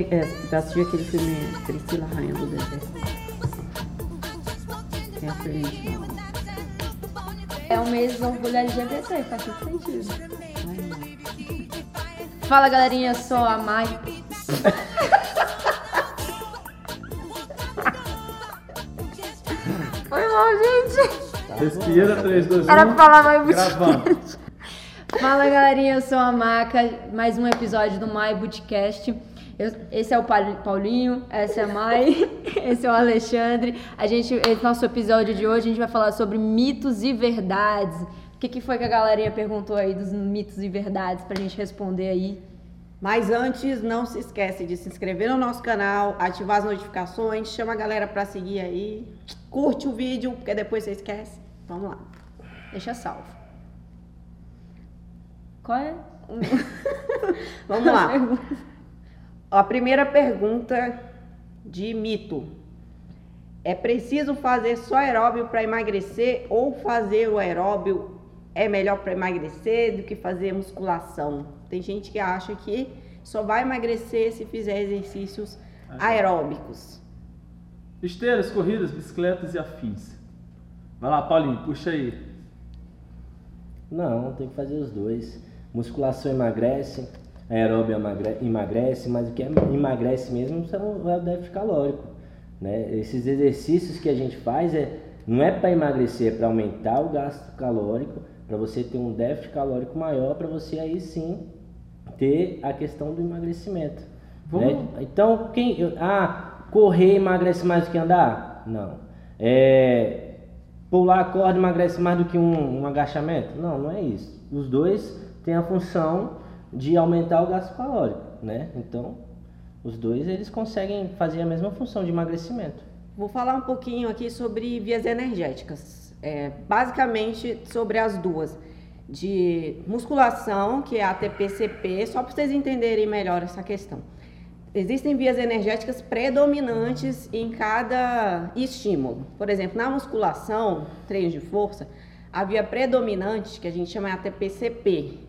É, já assistiu aquele filme Priscila Rainha do Deserto? É a frente. É o mês do orgulho LGBT, faz todo sentido. Ai. Fala galerinha, eu sou a Mai. Foi mal, gente. Respira, 3, 2, 1. Era pra falar mais Gravando. Fala galerinha, eu sou a Maca, mais um episódio do Mai Bootcast. Eu- esse é o Paul- Paulinho, essa é a Mai, esse é o Alexandre. A gente, esse nosso episódio de hoje a gente vai falar sobre mitos e verdades. O que, que foi que a galerinha perguntou aí dos mitos e verdades pra gente responder aí? Mas antes, não se esquece de se inscrever no nosso canal, ativar as notificações, chama a galera pra seguir aí. Curte o vídeo, porque depois você esquece. Vamos lá. Deixa salvo. Qual é? Vamos lá. A primeira pergunta de mito. É preciso fazer só aeróbio para emagrecer ou fazer o aeróbio é melhor para emagrecer do que fazer musculação? Tem gente que acha que só vai emagrecer se fizer exercícios aeróbicos. Esteiras, corridas, bicicletas e afins. Vai lá, Paulinho, puxa aí. Não, tem que fazer os dois. Musculação emagrece, aeróbio emagre- emagrece, mas o que é- emagrece mesmo são é o déficit calórico. Né? Esses exercícios que a gente faz é, não é para emagrecer, é para aumentar o gasto calórico, para você ter um déficit calórico maior, para você aí sim ter a questão do emagrecimento. Né? Então, quem. eu- Ah, correr emagrece mais do que andar? Não. É, pular a corda emagrece mais do que um, um agachamento? Não, não é isso. Os dois têm a função de aumentar o gasto calórico, né? Então, os dois eles conseguem fazer a mesma função de emagrecimento. Vou falar um pouquinho aqui sobre vias energéticas. É, basicamente sobre as duas. De musculação, que é a ATP-CP, só para vocês entenderem melhor essa questão. Existem vias energéticas predominantes em cada estímulo. Por exemplo, na musculação, treino de força, a via predominante, que a gente chama de ATP-CP,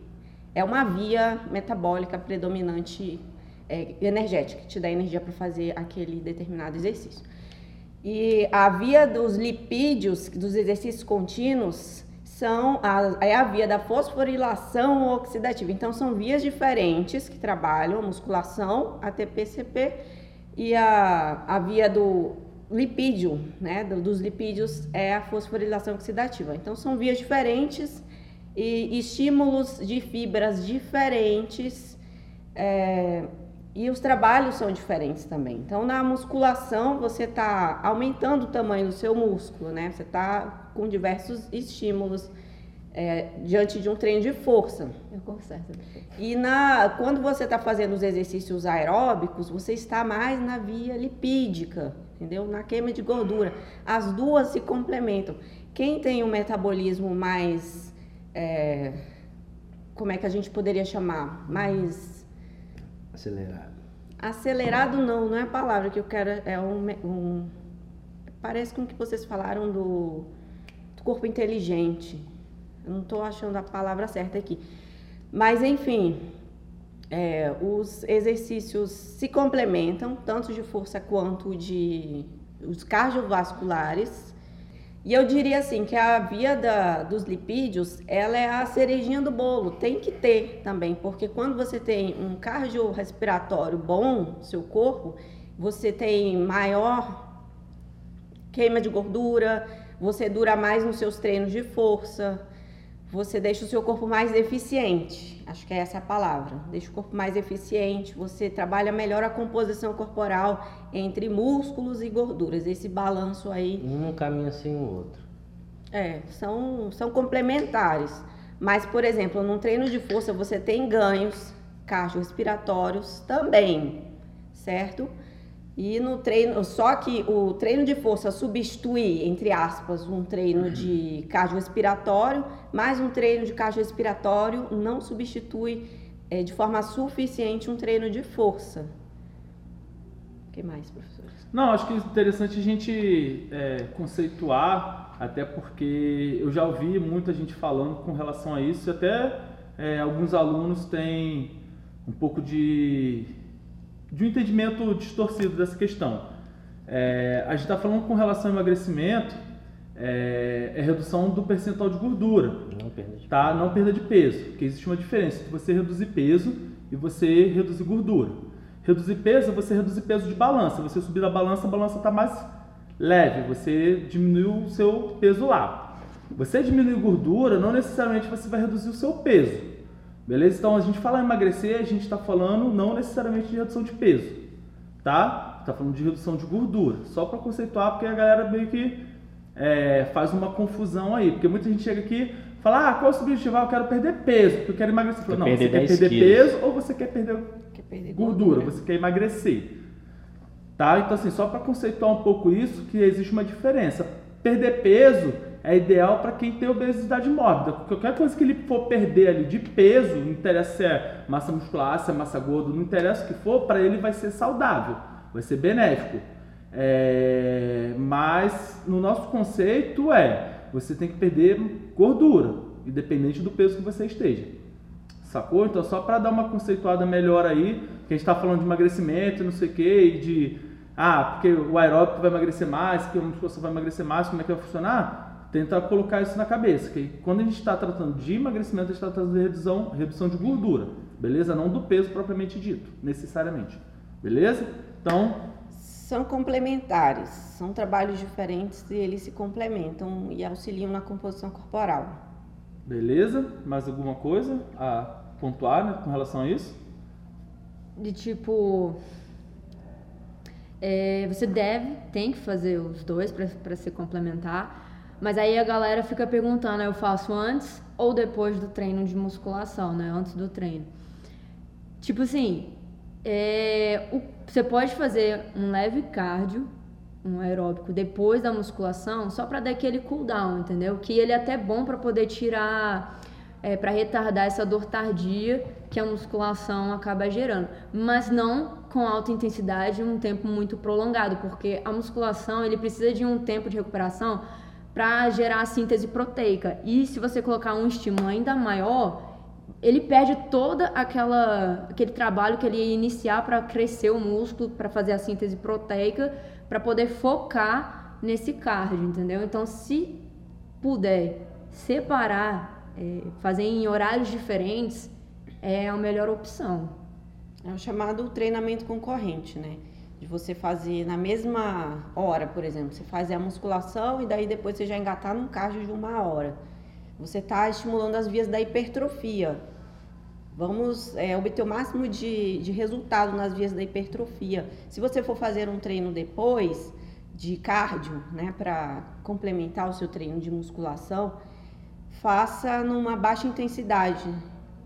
é uma via metabólica predominante é, energética, que te dá energia para fazer aquele determinado exercício. E a via dos lipídios, dos exercícios contínuos, são a, é a via da fosforilação oxidativa. Então, são vias diferentes que trabalham a musculação, a TPCP, e a, a via do lipídio, né, do- dos lipídios, é a fosforilação oxidativa. Então, são vias diferentes e estímulos de fibras diferentes. é, e os trabalhos são diferentes também. Então, na musculação, você está aumentando o tamanho do seu músculo, né? Você está com diversos estímulos é, diante de um treino de força. Eu conserto. E na, quando você está fazendo os exercícios aeróbicos, você está mais na via lipídica, entendeu? Na queima de gordura. As duas se complementam. Quem tem um metabolismo mais. É, como é que a gente poderia chamar? Mais Acelerado. Acelerado não, não é a palavra que eu quero, é um, um- parece com o que vocês falaram do, do corpo inteligente. Eu não estou achando a palavra certa aqui. Mas enfim, é, os exercícios se complementam, tanto de força quanto de os cardiovasculares. E eu diria assim que a via da- dos lipídios, ela é a cerejinha do bolo, tem que ter também, porque quando você tem um cardiorrespiratório bom no seu corpo, você tem maior queima de gordura, você dura mais nos seus treinos de força, você deixa o seu corpo mais eficiente. Acho que é essa a palavra. Deixa o corpo mais eficiente, você trabalha melhor a composição corporal entre músculos e gorduras. Esse balanço aí Um não caminha sem o outro. é, são, são complementares. Mas, por exemplo, num treino de força você tem ganhos cardiorrespiratórios também, certo? E no treino, só que o treino de força substitui, entre aspas, um treino de cardiorrespiratório, mas um treino de cardiorrespiratório não substitui eh, de forma suficiente um treino de força. O que mais, professores? Não, acho que é interessante a gente é, conceituar, até porque eu já ouvi muita gente falando com relação a isso, e até é, alguns alunos têm um pouco de de um entendimento distorcido dessa questão. É, a gente está falando com relação ao emagrecimento, é, é, redução do percentual de gordura. Não perda de tá? Não perda de peso, porque existe uma diferença entre você reduzir peso e você reduzir gordura. Reduzir peso é você reduzir peso de balança. Você subir a balança, a balança está mais leve, você diminuiu o seu peso lá. Você diminuir gordura, não necessariamente você vai reduzir o seu peso. Beleza? Então a gente fala em emagrecer, a gente está falando não necessariamente de redução de peso, tá? Está falando de redução de gordura. Só para conceituar, porque a galera meio que é, faz uma confusão aí. Porque muita gente chega aqui e fala, ah, qual é o seu objetivo? Ah, eu quero perder peso, porque eu quero emagrecer. Não, você quer 10 perder quilos. peso ou você quer perder Quer perder gordura, você quer emagrecer. Tá? Então, assim, só para conceituar um pouco isso, que existe uma diferença. Perder peso é ideal para quem tem obesidade mórbida. Qualquer coisa que ele for perder ali de peso, não interessa se é massa muscular, se é massa gorda, não interessa o que for, para ele vai ser saudável, vai ser benéfico. É, mas no nosso conceito é, você tem que perder gordura, independente do peso que você esteja. Sacou? Então, só para dar uma conceituada melhor aí, que a gente está falando de emagrecimento não sei o que, de. Ah, porque o aeróbico vai emagrecer mais, que a musculação vai emagrecer mais, como é que vai funcionar? Tenta colocar isso na cabeça, que quando a gente está tratando de emagrecimento, a gente está tratando de redução, redução de gordura, beleza? Não do peso propriamente dito, necessariamente, beleza? Então, São complementares, são trabalhos diferentes e eles se complementam e auxiliam na composição corporal. beleza? Mais alguma coisa a pontuar né, com relação a isso? De tipo. é, você deve, tem que fazer os dois para se complementar. Mas aí a galera fica perguntando, eu faço antes ou depois do treino de musculação, né? Antes do treino. Tipo assim, é, o- você pode fazer um leve cardio, um aeróbico, depois da musculação, só para dar aquele cooldown, entendeu? Que ele é até bom para poder tirar, é, para retardar essa dor tardia que a musculação acaba gerando. Mas não com alta intensidade um tempo muito prolongado, porque a musculação ele precisa de um tempo de recuperação para gerar a síntese proteica. E se você colocar um estímulo ainda maior, ele perde toda aquela aquele trabalho que ele ia iniciar para crescer o músculo, para fazer a síntese proteica, para poder focar nesse cardio, entendeu? Então, se puder separar, é, fazer em horários diferentes, é a melhor opção. É o chamado treinamento concorrente, né? De você fazer na mesma hora, por exemplo, você fazer a musculação e daí depois você já engatar num cardio de uma hora. Você está estimulando as vias da hipertrofia. Vamos é, obter o máximo de, de resultado nas vias da hipertrofia. Se você for fazer um treino depois de cardio, né, para complementar o seu treino de musculação, faça numa baixa intensidade.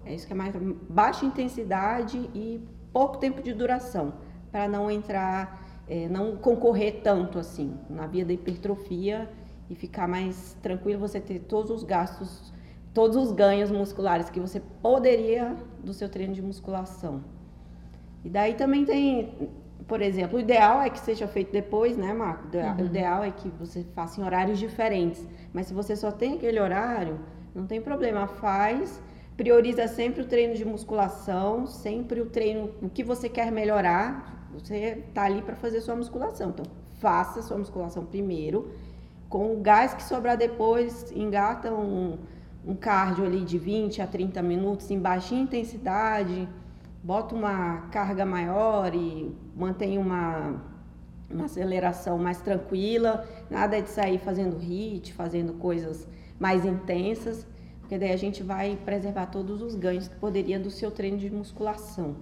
É isso que é mais baixa intensidade e pouco tempo de duração, para não entrar, é, não concorrer tanto assim na via da hipertrofia e ficar mais tranquilo, você ter todos os gastos, todos os ganhos musculares que você poderia do seu treino de musculação. E daí também tem, por exemplo, o ideal é que seja feito depois, né, Marco? Ideal- O ideal é que você faça em horários diferentes. Mas se você só tem aquele horário, não tem problema, faz. Prioriza sempre o treino de musculação, sempre o treino, o que você quer melhorar, você tá ali para fazer sua musculação. Então, faça sua musculação primeiro, com o gás que sobrar depois, engata um, um cardio ali de 20 a 30 minutos em baixa intensidade, bota uma carga maior e mantém uma, uma aceleração mais tranquila, nada de sair fazendo hit, fazendo coisas mais intensas, porque daí a gente vai preservar todos os ganhos que poderia do seu treino de musculação.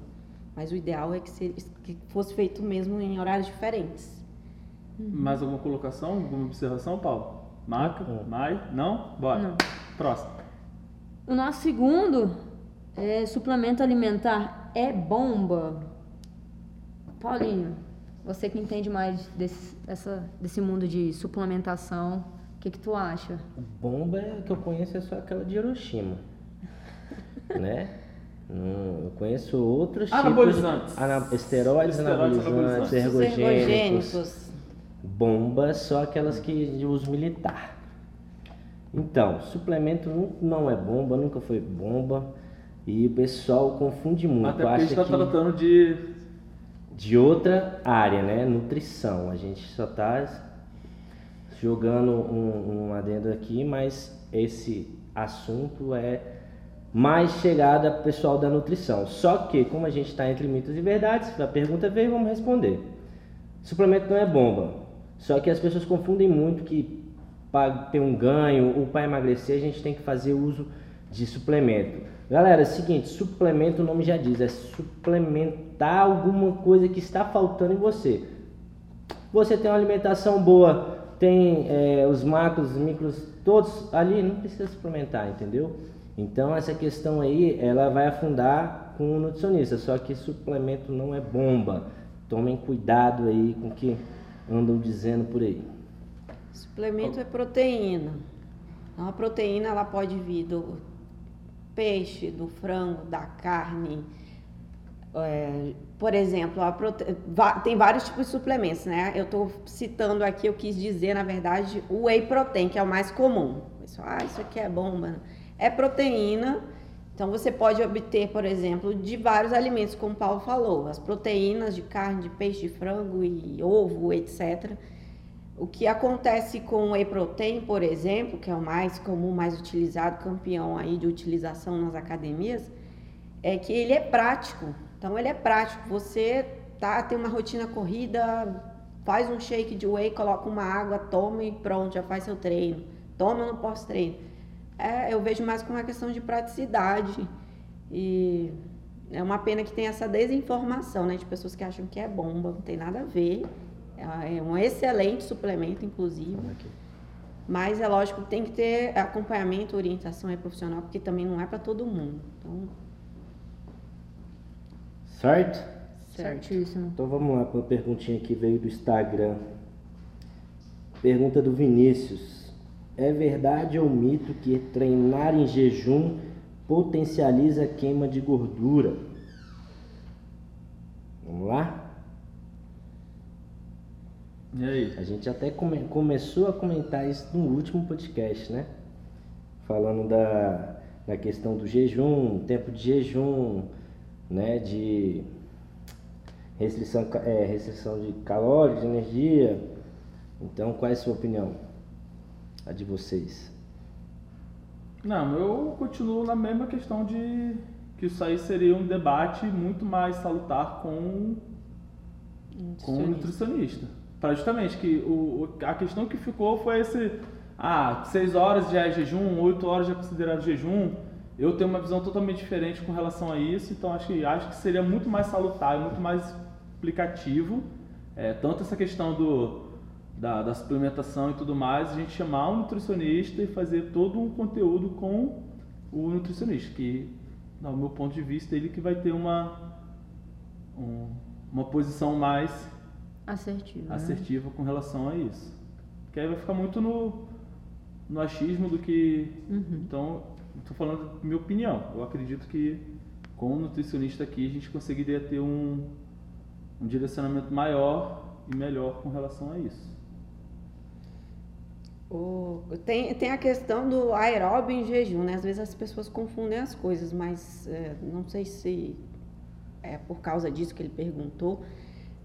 Mas o ideal é que, se- que fosse feito mesmo em horários diferentes. Mais alguma colocação, alguma observação, Paulo? Marca? Mai? Não? Bora. Não. Próximo. O nosso segundo é suplemento alimentar é bomba. Paulinho, você que entende mais desse, essa- desse mundo de suplementação, o que, que tu acha? Bomba é- que eu conheço é só aquela de Hiroshima. né? Não, eu conheço outros Anabolizantes. tipos ana- esteroides, Esteroides anabolizantes, anabolizantes. ergogênicos. Ergogênicos. Bombas, só aquelas que de uso militar. Então, suplemento não é bomba, nunca foi bomba. E o pessoal confunde muito. Até porque a gente está tratando de, de outra área, né? Nutrição. A gente só está jogando um, um adendo aqui, mas esse assunto é mais chegada pessoal da nutrição. Só que, como a gente está entre mitos e verdades, a pergunta veio, vamos responder. Suplemento não é bomba. Só que as pessoas confundem muito que para ter um ganho ou para emagrecer a gente tem que fazer uso de suplemento. Galera, é o seguinte, suplemento o nome já diz, é suplementar alguma coisa que está faltando em você. Você tem uma alimentação boa, tem é, os macros, os micros, todos ali, não precisa suplementar, entendeu? Então essa questão aí, ela vai afundar com o nutricionista, só que suplemento não é bomba. Tomem cuidado aí com o que andam dizendo por aí. Suplemento é proteína. Então, a proteína ela pode vir do peixe, do frango, da carne. É, por exemplo, prote... tem vários tipos de suplementos, né? Eu estou citando aqui, eu quis dizer, na verdade, o whey protein, que é o mais comum. Pessoal, ah, isso aqui é bomba. É proteína, então você pode obter, por exemplo, de vários alimentos, como o Paulo falou, as proteínas de carne, de peixe, de frango e ovo, etc. O que acontece com o whey protein, por exemplo, que é o mais comum, mais utilizado, campeão aí de utilização nas academias, é que ele é prático. Então ele é prático. Você tá tem uma rotina corrida, faz um shake de whey, coloca uma água, toma e pronto, já faz seu treino. Toma no pós-treino. É, eu vejo mais como uma questão de praticidade e é uma pena que tem essa desinformação, né, de pessoas que acham que é bomba, não tem nada a ver. É um excelente suplemento, inclusive. Mas é lógico que tem que ter acompanhamento, orientação aí profissional, porque também não é para todo mundo. Então... Certo? Certíssimo. Então vamos lá para uma perguntinha que veio do Instagram. Pergunta do Vinícius. É verdade ou mito que treinar em jejum potencializa a queima de gordura? Vamos lá? E aí? A gente até come, começou a comentar isso no último podcast, né? Falando da, da questão do jejum, tempo de jejum, né? De restrição, é, restrição de calóricos, de energia. Então, qual é a sua opinião? A de vocês? Não, eu continuo na mesma questão de que isso aí seria um debate muito mais salutar com, com o nutricionista para justamente que o, a questão que ficou foi esse, ah, 6 horas já é jejum, 8 horas já é considerado jejum. Eu tenho uma visão totalmente diferente com relação a isso, então acho que, acho que seria muito mais salutar, muito mais explicativo, é, tanto essa questão do, da, da, suplementação e tudo mais, a gente chamar um nutricionista e fazer todo um conteúdo com o nutricionista, que, no meu ponto de vista, ele que vai ter uma, um, uma posição mais assertiva, né? assertiva com relação a isso. Porque aí vai ficar muito no, no achismo do que. Uhum. Então, estou falando minha opinião. Eu acredito que com o nutricionista aqui a gente conseguiria ter um, um direcionamento maior e melhor com relação a isso. O, tem, tem a questão do aeróbio em jejum, né? Às vezes as pessoas confundem as coisas, mas é, não sei se é por causa disso que ele perguntou.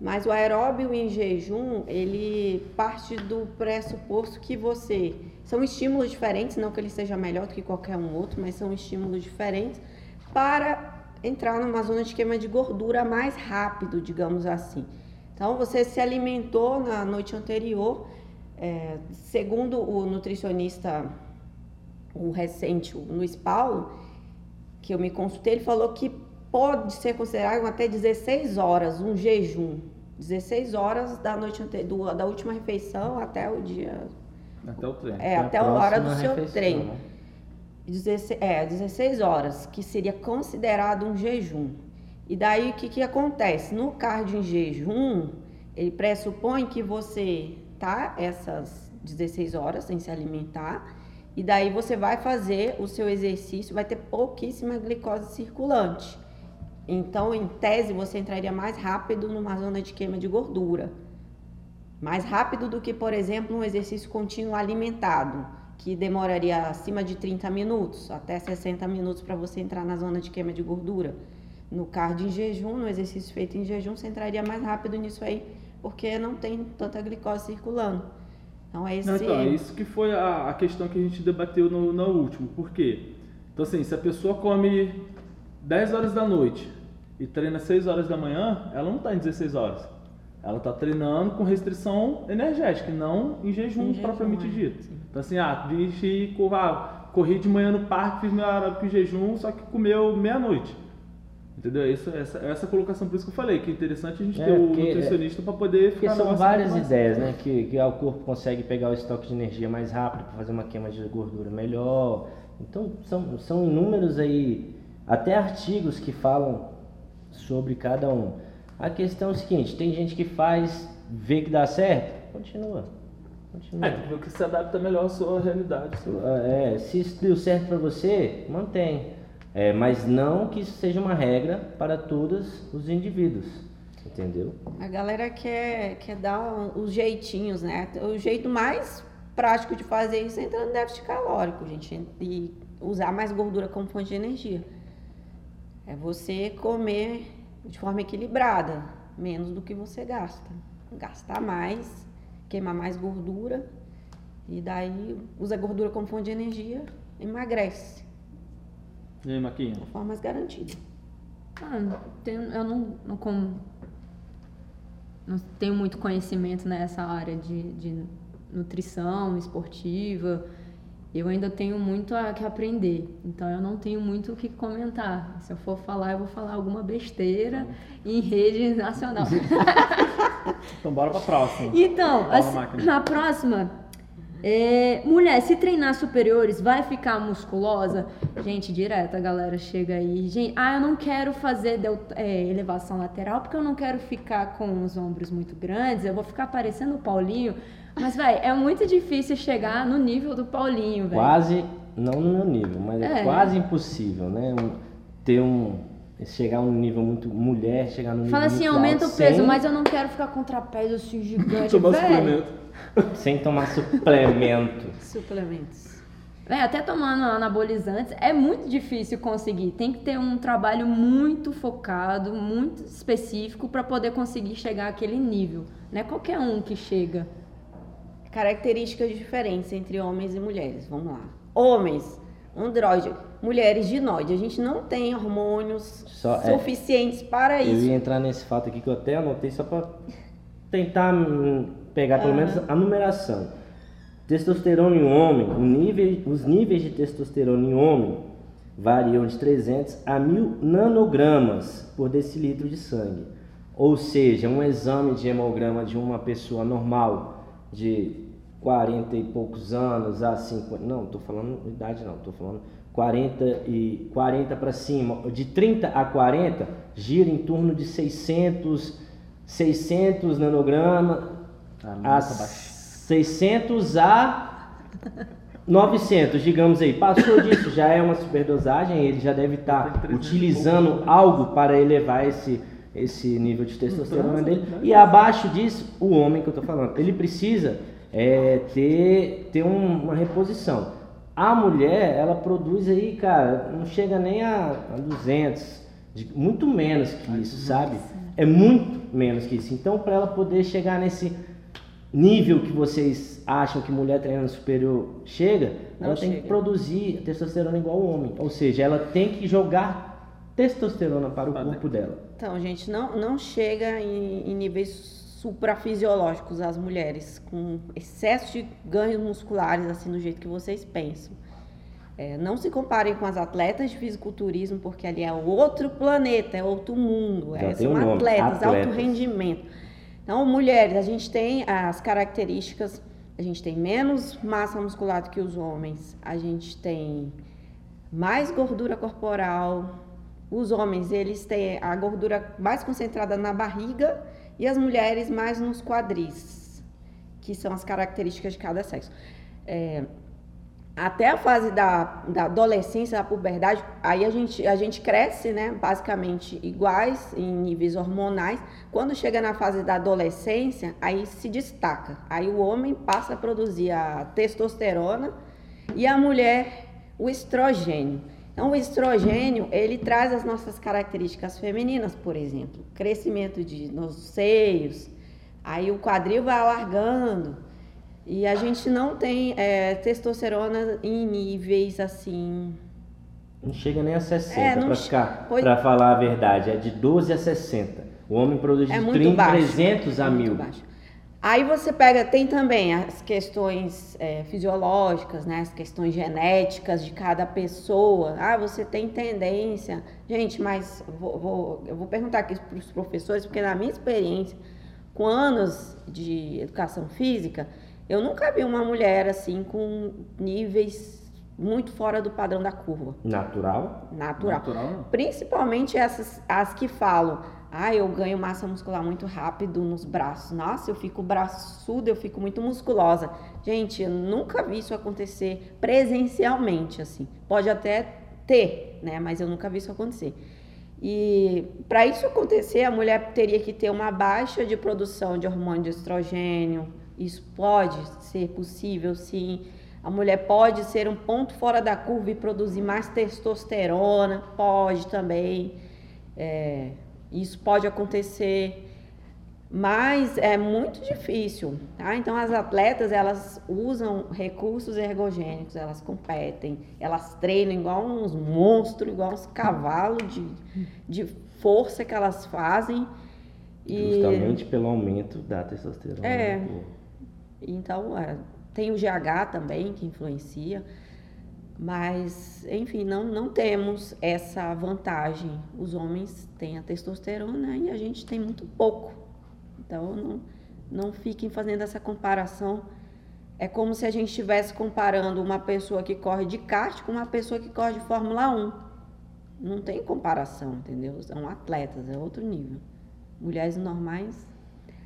Mas o aeróbio em jejum, ele parte do pressuposto que você. São estímulos diferentes, não que ele seja melhor do que qualquer um outro, mas são estímulos diferentes para entrar numa zona de queima de gordura mais rápido, digamos assim. Então, você se alimentou na noite anterior, é, segundo o nutricionista, o recente, o Luiz Paulo, que eu me consultei, ele falou que pode ser considerado até 16 horas, um jejum. 16 horas da noite do, da última refeição até o dia. Até o treino. É, até a hora do seu refeição, treino. Né? 16, é, 16 horas, que seria considerado um jejum. E daí o que, que acontece? No cardio em jejum, ele pressupõe que você tá essas 16 horas sem se alimentar, e daí você vai fazer o seu exercício, vai ter pouquíssima glicose circulante. Então, em tese, você entraria mais rápido numa zona de queima de gordura. Mais rápido do que, por exemplo, um exercício contínuo alimentado, que demoraria acima de 30 minutos, até 60 minutos para você entrar na zona de queima de gordura. no cardio em jejum, no exercício feito em jejum, você entraria mais rápido nisso aí, porque não tem tanta glicose circulando. Então é esse. Não, então, é isso que foi a, a questão que a gente debateu no, no último. Por quê? Então, assim, se a pessoa come 10 horas da noite e treina 6 horas da manhã, ela não está em 16 horas. Ela está treinando com restrição energética, não em jejum, Em jejum, propriamente é. dito. Então, assim, ah, dirigi, cor- corri de manhã no parque, fiz meu aeróbico em jejum, só que comeu meia-noite. Entendeu? Isso, essa, essa colocação, por isso que eu falei, que é interessante a gente É, ter o porque- nutricionista para poder Porque ficar são negócio várias mais- ideias, né? Que, que o corpo consegue pegar o estoque de energia mais rápido para fazer uma queima de gordura melhor. Então, são, são inúmeros aí, até artigos que falam sobre cada um. A questão é o seguinte, tem gente que faz, vê que dá certo, continua. Continua. É, tem que ver o que se adapta melhor à sua realidade. É, se isso deu certo para você, mantém. É, mas não que isso seja uma regra para todos os indivíduos. Entendeu? A galera quer, quer dar um- os jeitinhos, né? O jeito mais prático de fazer isso é entrar no déficit calórico, gente. E usar mais gordura como fonte de energia. É você comer de forma equilibrada, menos do que você gasta. Gastar mais, queimar mais gordura, e daí usa a gordura como fonte de energia, emagrece. E aí, Maquinha? De forma mais garantida. Ah, tenho- eu não, não, com- não tenho muito conhecimento nessa área de, de nutrição esportiva. Eu ainda tenho muito a que aprender, então eu não tenho muito o que comentar. Se eu for falar, eu vou falar alguma besteira em rede nacional. Então bora pra próxima. Então, assim, na próxima, é, mulher, se treinar superiores, vai ficar musculosa? Gente, direto a galera chega aí. Gente, ah, eu não quero fazer del- é, elevação lateral porque eu não quero ficar com os ombros muito grandes, eu vou ficar parecendo o Paulinho. Mas, vai, é muito difícil chegar no nível do Paulinho, velho. Quase, não no meu nível, mas é, É. quase impossível, né? Um- ter um. Chegar a um nível muito. Mulher, chegar no nível Fala assim, aumenta o peso, sem, mas eu não quero ficar com trapézio assim gigante, Tomar velho. suplemento. sem tomar suplemento. Suplementos. É, até tomando anabolizantes é muito difícil conseguir. Tem que ter um trabalho muito focado, muito específico para poder conseguir chegar àquele nível. Não é qualquer um que chega. Características diferentes entre homens e mulheres. Vamos lá. Homens, androide. Mulheres, dinoide. A gente não tem hormônios Só- é. suficientes para Eu isso. ia entrar nesse fato aqui que eu até anotei só para tentar hum, pegar pelo menos a numeração. Testosterona em homem, nível, os níveis de testosterona em homem variam de 300 a 1000 nanogramas por decilitro de sangue. Ou seja, um exame de hemograma de uma pessoa normal de 40 e poucos anos a 50, não, estou falando idade não, estou falando 40 e 40 para cima, de 30 a 40 gira em torno de 600 600 nanogramas Ah, a muito baixo. 600 a 900, digamos aí. Passou disso, já é uma superdosagem, ele já deve estar 300 utilizando pouco. algo para elevar esse, esse nível de testosterona dele. né? E abaixo disso, o homem que eu tô falando, ele precisa é, ter, ter um- uma reposição. A mulher, ela produz aí, cara, não chega nem a, a 200, de- muito menos que isso, sabe? É muito menos que isso. Então, para ela poder chegar nesse nível que vocês acham que mulher treinando superior chega, Não ela tem que chega. produzir testosterona igual ao homem. Ou seja, ela tem que jogar testosterona para o corpo dela. Então, gente, não, não chega em, em níveis suprafisiológicos as mulheres, com excesso de ganhos musculares, assim, do jeito que vocês pensam. É, não se comparem com as atletas de fisiculturismo, porque ali é outro planeta, é outro mundo. Já É, são um atletas, alto atletas. rendimento. Então, mulheres, a gente tem as características, a gente tem menos massa muscular do que os homens, a gente tem mais gordura corporal. Os homens, eles têm a gordura mais concentrada na barriga e as mulheres mais nos quadris, que são as características de cada sexo. É, até a fase da, da adolescência, da puberdade, aí a gente, a gente cresce, né, basicamente iguais em níveis hormonais. Quando chega na fase da adolescência, aí se destaca. Aí o homem passa a produzir a testosterona e a mulher o estrogênio. Então, o estrogênio, ele traz as nossas características femininas, por exemplo, crescimento de nos seios, aí o quadril vai alargando, e a gente não tem é, testosterona em níveis assim. Não chega nem a 60, É, che- ficar, pois- pra falar a verdade. É de 12 a 60. O homem produz de É muito 30, baixo. 300 a É muito 1000. baixo. Aí você pega, tem também as questões é, fisiológicas, né? As questões genéticas de cada pessoa. Ah, você tem tendência. Gente, mas vou- vou- eu vou perguntar aqui para os professores, porque na minha experiência, com anos de educação física, eu nunca vi uma mulher assim com níveis muito fora do padrão da curva Natural? natural. Natural. Principalmente essas as que falam, ah, eu ganho massa muscular muito rápido nos braços. Nossa, eu fico braçuda, eu fico muito musculosa. Gente, eu nunca vi isso acontecer presencialmente, assim. Pode até ter, né? Mas eu nunca vi isso acontecer. E para isso acontecer, a mulher teria que ter uma baixa de produção de hormônio de estrogênio. Isso pode ser possível, sim. A mulher pode ser um ponto fora da curva e produzir mais testosterona, pode também. É, isso pode acontecer, mas é muito difícil. Tá? Então as atletas elas usam recursos ergogênicos, elas competem, elas treinam igual uns monstros, igual uns cavalos de, de força que elas fazem. E Justamente pelo aumento da testosterona. É. então é, tem o GH também que influencia. Mas, enfim, não, não temos essa vantagem. Os homens têm a testosterona e a gente tem muito pouco. Então, não, não fiquem fazendo essa comparação. É como se a gente estivesse comparando uma pessoa que corre de kart com uma pessoa que corre de Fórmula 1. Não tem comparação, entendeu? São atletas, é outro nível. Mulheres normais,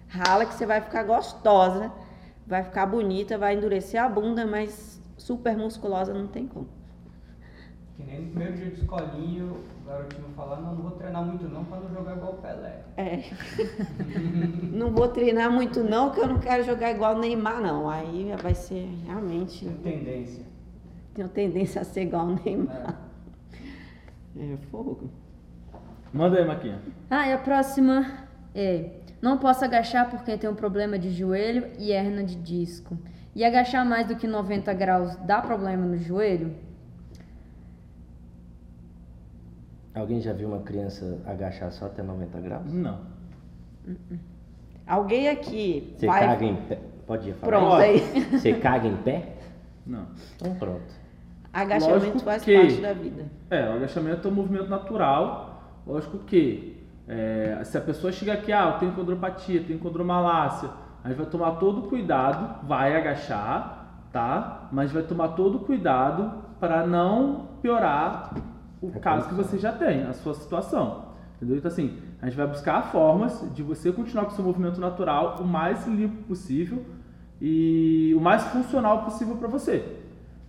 rala que você vai ficar gostosa, vai ficar bonita, vai endurecer a bunda, mas super musculosa não tem como. Que nem no primeiro dia de escolinha, o garotinho falar, não, não vou treinar muito não pra não jogar igual o Pelé. É. não vou treinar muito não, que eu não quero jogar igual o Neymar, não. Aí vai ser realmente. Tem tendência. Tenho tendência a ser igual o Neymar. É, fogo. Manda aí, Maquinha. Ah, e a próxima é: não posso agachar porque tenho um problema de joelho e hernia de disco. E agachar mais do que 90 graus dá problema no joelho? Alguém já viu uma criança agachar só até 90 graus? Não. Alguém aqui Você vai. caga em pé? Pode ir falar. Pronto, aí. Você caga em pé? Não. Então pronto. Agachamento Lógico faz que- parte da vida. É, o agachamento é um movimento natural. Lógico que é, se a pessoa chega aqui, ah, eu tenho condropatia, tenho condromalácia, a gente vai tomar todo o cuidado, vai agachar, tá? Mas vai tomar todo o cuidado para não piorar o A caso que você já tem, a sua situação. Entendeu? Então, assim, a gente vai buscar formas de você continuar com o seu movimento natural o mais limpo possível e o mais funcional possível para você.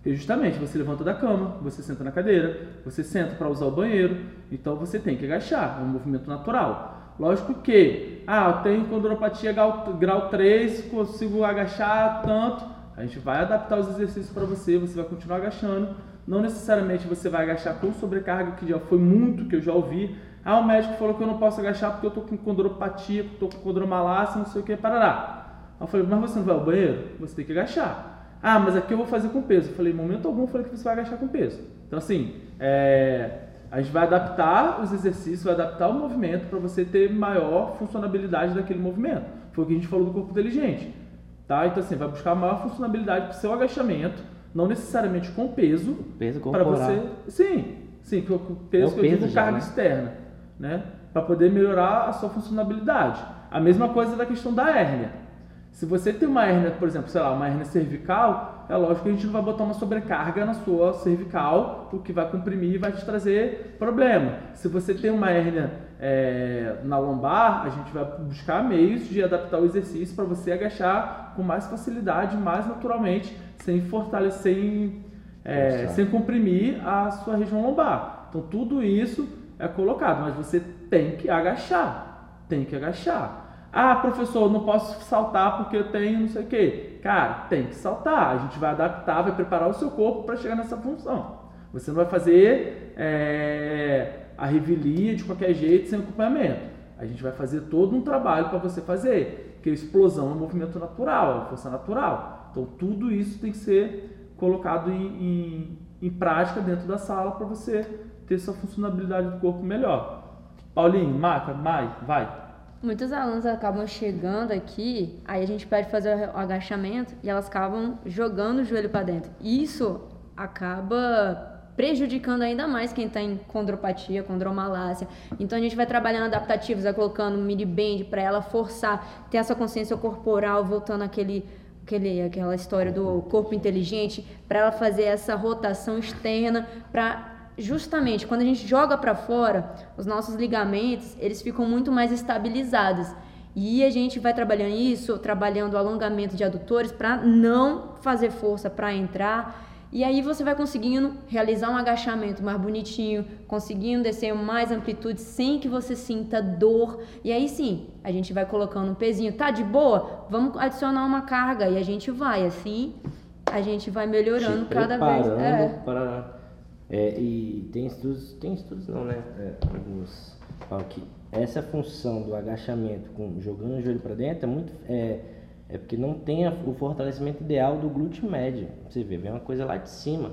Porque justamente você levanta da cama, você senta na cadeira, você senta para usar o banheiro, então você tem que agachar, é um movimento natural. Lógico que, ah, eu tenho condropatia grau, grau 3, consigo agachar tanto, a gente vai adaptar os exercícios para você, você vai continuar agachando. Não necessariamente você vai agachar com sobrecarga, que já foi muito que eu já ouvi. Ah, o médico falou que eu não posso agachar porque eu tô com condropatia, tô com condromalácia, não sei o que, parará. Eu falei, mas você não vai ao banheiro? Você tem que agachar. Ah, mas aqui eu vou fazer com peso. Eu falei, em momento algum eu falei que você vai agachar com peso. Então, assim, é, a gente vai adaptar os exercícios, vai adaptar o movimento para você ter maior funcionalidade daquele movimento. Foi o que a gente falou do corpo inteligente. Tá? Então, assim, vai buscar maior funcionalidade para o seu agachamento, não necessariamente com peso, Peso para corporal. você. Sim, sim, com peso É que eu peso digo já, carga né? externa, né? Para poder melhorar a sua funcionalidade. A mesma coisa da questão da hérnia. Se você tem uma hérnia, por exemplo, sei lá, uma hérnia cervical, é lógico que a gente não vai botar uma sobrecarga na sua cervical, o que vai comprimir e vai te trazer problema. Se você tem uma hérnia é, na lombar, a gente vai buscar meios de adaptar o exercício para você agachar com mais facilidade, mais naturalmente, sem fortalecer, sem, é, sem comprimir a sua região lombar. Então tudo isso é colocado, mas você tem que agachar, tem que agachar. Ah, professor, não posso saltar porque eu tenho não sei o quê. Cara, tem que saltar. A gente vai adaptar, vai preparar o seu corpo para chegar nessa função. Você não vai fazer é, a revelia de qualquer jeito sem acompanhamento. A gente vai fazer todo um trabalho para você fazer, porque a explosão é um movimento natural, é força natural. Então tudo isso tem que ser colocado em, em, em prática dentro da sala para você ter essa funcionalidade do corpo melhor. Paulinho, marca, Mai, vai. Muitos alunos acabam chegando aqui, aí a gente pede fazer o agachamento e elas acabam jogando o joelho para dentro. Isso acaba prejudicando ainda mais quem está em condropatia, condromalácia. Então a gente vai trabalhando adaptativos, vai colocando um mini band para ela forçar, ter essa consciência corporal, voltando àquele, aquele, aquela história do corpo inteligente, para ela fazer essa rotação externa para justamente quando a gente joga para fora, os nossos ligamentos, eles ficam muito mais estabilizados. E a gente vai trabalhando isso, trabalhando alongamento de adutores para não fazer força para entrar. E aí você vai conseguindo realizar um agachamento mais bonitinho, conseguindo descer mais amplitude sem que você sinta dor. E aí sim, a gente vai colocando um pezinho. Tá de boa? Vamos adicionar uma carga e a gente vai assim, a gente vai melhorando cada vez. É. Para é, e tem estudos, tem estudos não, né? É, alguns falam que essa função do agachamento com jogando o joelho para dentro é muito é, é porque não tem a, o fortalecimento ideal do glúteo médio. Você vê, vem uma coisa lá de cima,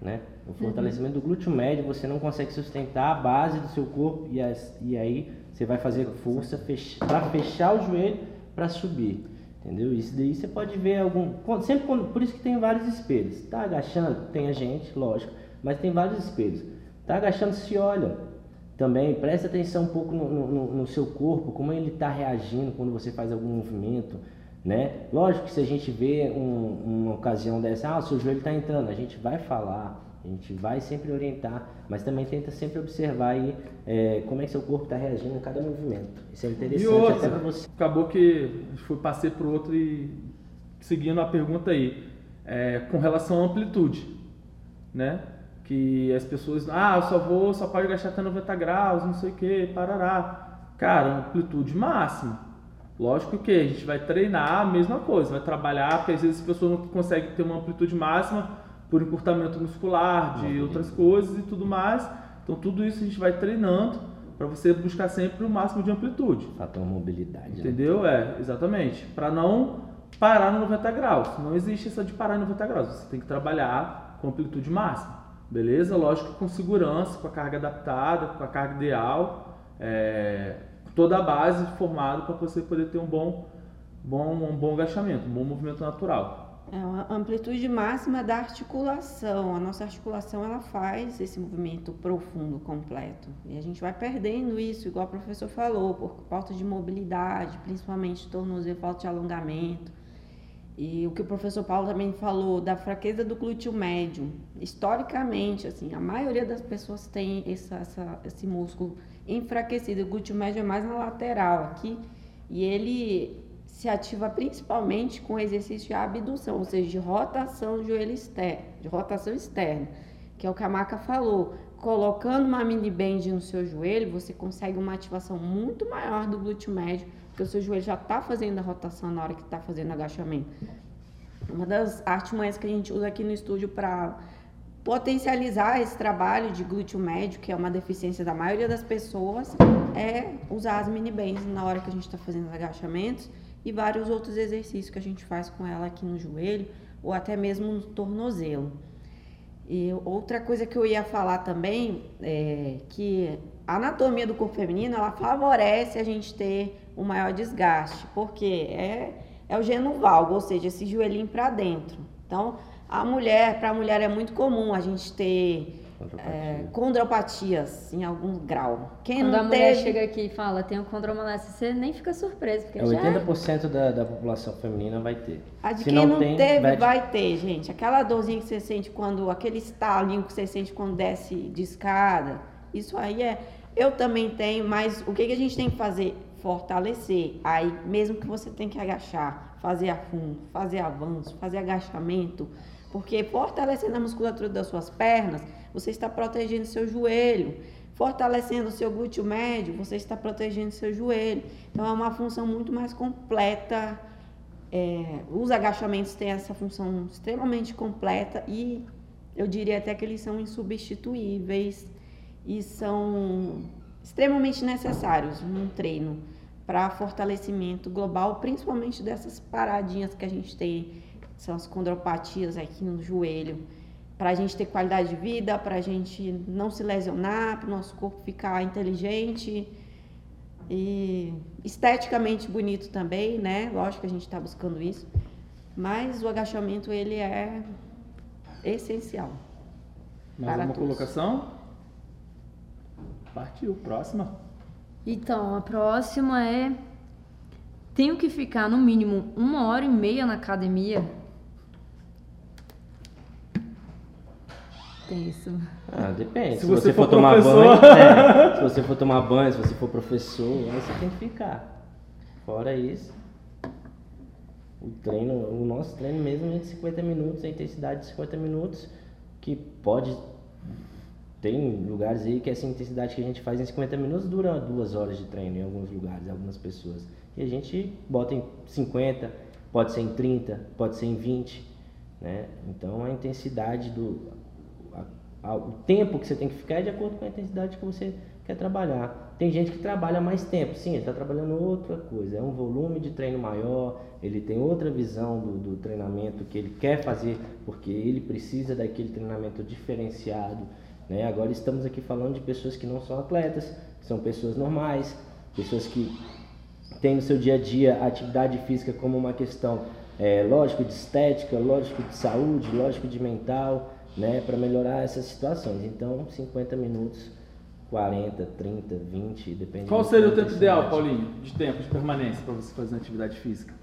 né? O fortalecimento uhum. do glúteo médio você não consegue sustentar a base do seu corpo e, as, e aí você vai fazer força fech, para fechar o joelho para subir. Entendeu? Isso daí você pode ver algum. Sempre por isso que tem vários espelhos. Tá agachando? Tem a gente, lógico mas tem vários espelhos. Tá agachando, se olha. Também presta atenção um pouco no, no, no seu corpo, como ele está reagindo quando você faz algum movimento. Né? Lógico que se a gente vê um, uma ocasião dessa, ah, o seu joelho está entrando, a gente vai falar, a gente vai sempre orientar, mas também tenta sempre observar aí é, como é que seu corpo está reagindo a cada movimento. Isso é interessante e outra, até para você. Acabou que foi passei para o outro e seguindo a pergunta aí, é, com relação à amplitude, né? Que as pessoas, ah, eu só vou, só pode gastar até 90 graus, não sei o que, parará. Cara, amplitude máxima. Lógico que a gente vai treinar a mesma coisa, vai trabalhar, porque às vezes as pessoas não conseguem ter uma amplitude máxima por encurtamento muscular, de uhum. outras coisas e tudo mais. Então tudo isso a gente vai treinando para você buscar sempre o máximo de amplitude. Fator mobilidade. Né? Entendeu? Né? É, exatamente. Para não parar no 90 graus. Não existe essa de parar no 90 graus. Você tem que trabalhar com amplitude máxima. Beleza? Lógico com segurança, com a carga adaptada, com a carga ideal, é, toda a base formada para você poder ter um bom, bom, um bom agachamento, um bom movimento natural. É uma amplitude máxima da articulação. A nossa articulação ela faz esse movimento profundo, completo. E a gente vai perdendo isso, igual o professor falou, por falta de mobilidade, principalmente tornozelo, falta de alongamento. E o que o professor Paulo também falou da fraqueza do glúteo médio. Historicamente, assim, a maioria das pessoas tem essa, essa, esse músculo enfraquecido. O glúteo médio é mais na lateral aqui. E ele se ativa principalmente com exercício de abdução, ou seja, de rotação joelho externo, de rotação externa, que é o que a Maca falou. Colocando uma mini band no seu joelho, você consegue uma ativação muito maior do glúteo médio porque o seu joelho já está fazendo a rotação na hora que está fazendo agachamento. Uma das artimanhas que a gente usa aqui no estúdio para potencializar esse trabalho de glúteo médio, que é uma deficiência da maioria das pessoas, é usar as mini bands na hora que a gente está fazendo os agachamentos e vários outros exercícios que a gente faz com ela aqui no joelho ou até mesmo no tornozelo. E outra coisa que eu ia falar também é que a anatomia do corpo feminino ela favorece a gente ter um maior desgaste, porque é, é o geno valgo, ou seja, esse joelhinho para dentro. Então, a mulher, para a mulher é muito comum a gente ter é, condropatias em algum grau. Quem Quando não a mulher teve... chega aqui e fala, tenho condromalácia, você nem fica surpreso. Porque é, 80% da, da população feminina vai ter. A de Se quem não, não tem, teve, vai... vai... ter, gente. Aquela dorzinha que você sente quando, aquele estalinho que você sente quando desce de escada, isso aí é... Eu também tenho, mas o que, que a gente tem que fazer? fortalecer. Aí, mesmo que você tenha que agachar, fazer a fundo, fazer avanço, fazer agachamento, porque fortalecendo a musculatura das suas pernas, você está protegendo seu joelho. Fortalecendo o seu glúteo médio, você está protegendo seu joelho. Então, é uma função muito mais completa. É, os agachamentos têm essa função extremamente completa e eu diria até que eles são insubstituíveis e são extremamente necessários num treino para fortalecimento global, principalmente dessas paradinhas que a gente tem, são as condropatias aqui no joelho, para a gente ter qualidade de vida, para a gente não se lesionar, para o nosso corpo ficar inteligente e esteticamente bonito também, né? Lógico que a gente está buscando isso, mas o agachamento ele é essencial. Mais Para uma todos. colocação? Partiu, próxima. Então, a próxima é. Tenho que ficar no mínimo uma hora e meia na academia. Tem isso. Ah, depende. Se Se, você você, for for, tomar professor. banho, é, se você for tomar banho, se você for professor, aí você tem que ficar. Fora isso, o treino, o nosso treino mesmo é de 50 minutos, a intensidade de 50 minutos, que pode. Tem lugares aí que essa intensidade que a gente faz em 50 minutos dura duas horas de treino em alguns lugares, algumas pessoas. E a gente bota em 50, pode ser em 30, pode ser em 20, né? Então a intensidade do, a- a- o tempo que você tem que ficar é de acordo com a intensidade que você quer trabalhar. Tem gente que trabalha mais tempo, sim, ele está trabalhando outra coisa, é um volume de treino maior, ele tem outra visão do, do treinamento que ele quer fazer, porque ele precisa daquele treinamento diferenciado. Né? Agora estamos aqui falando de pessoas que não são atletas, que são pessoas normais, pessoas que tem no seu dia a dia a atividade física como uma questão, é, lógico, de estética, lógico, de saúde, lógico, de mental, né, para melhorar essas situações. Então, 50 minutos, 40, 30, 20, depende Qual seria o tempo ideal. Paulinho, de tempo de permanência para você fazer uma atividade física?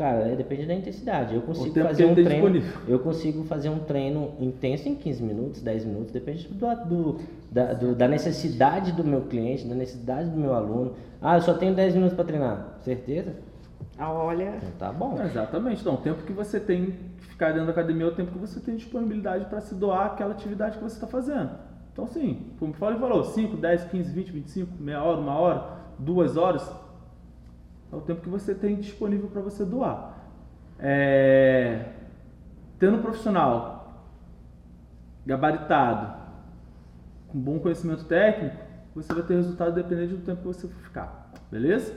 Cara, é, depende da intensidade. Eu consigo tempo fazer que ele um treino. disponível. Eu consigo fazer um treino intenso em 15 minutos, 10 minutos, depende do, do- da, do- da necessidade do meu cliente, da necessidade do meu aluno. Ah, eu só tenho 10 minutos para treinar. Certeza? Ah, Olha, Então tá bom. Exatamente. Então, o tempo que você tem que ficar dentro da academia é o tempo que você tem disponibilidade para se doar aquela atividade que você está fazendo. Então, sim, como o Paulo falou, 5, 10, 15, 20, 25, meia hora, uma hora, duas horas, é o tempo que você tem disponível para você doar. É, Tendo um profissional gabaritado, com bom conhecimento técnico, você vai ter resultado dependente do tempo que você ficar. Beleza?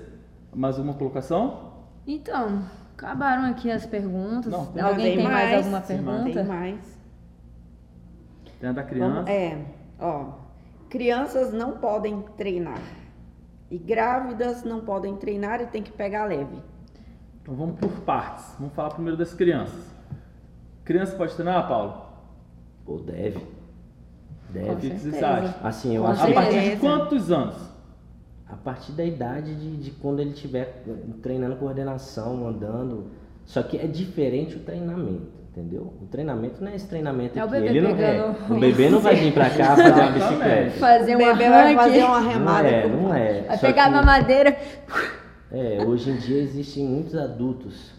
Mais uma colocação? Então, acabaram aqui as perguntas. Não, tem- Alguém tem mais, alguma tem pergunta? tem mais. Tem a da Vamos- criança. é, ó. Crianças não podem treinar. E grávidas não podem treinar e tem que pegar leve. Então vamos por partes. Vamos falar primeiro das crianças. Criança pode treinar, Paulo? Pô, deve. O Deve. que que você certeza. acha? Assim, eu Com acho A que partir de quantos anos? a partir da idade de, de quando ele estiver treinando coordenação, andando. Só que é diferente o treinamento, entendeu? O treinamento não é esse treinamento É o aqui. bebê ele não é. O bebê não vai vir pra cá fazer uma bicicleta. Fazer o um bebê vai fazer uma Não remada. é, com- não é. Vai Só pegar que- a mamadeira. É, hoje em dia existem muitos adultos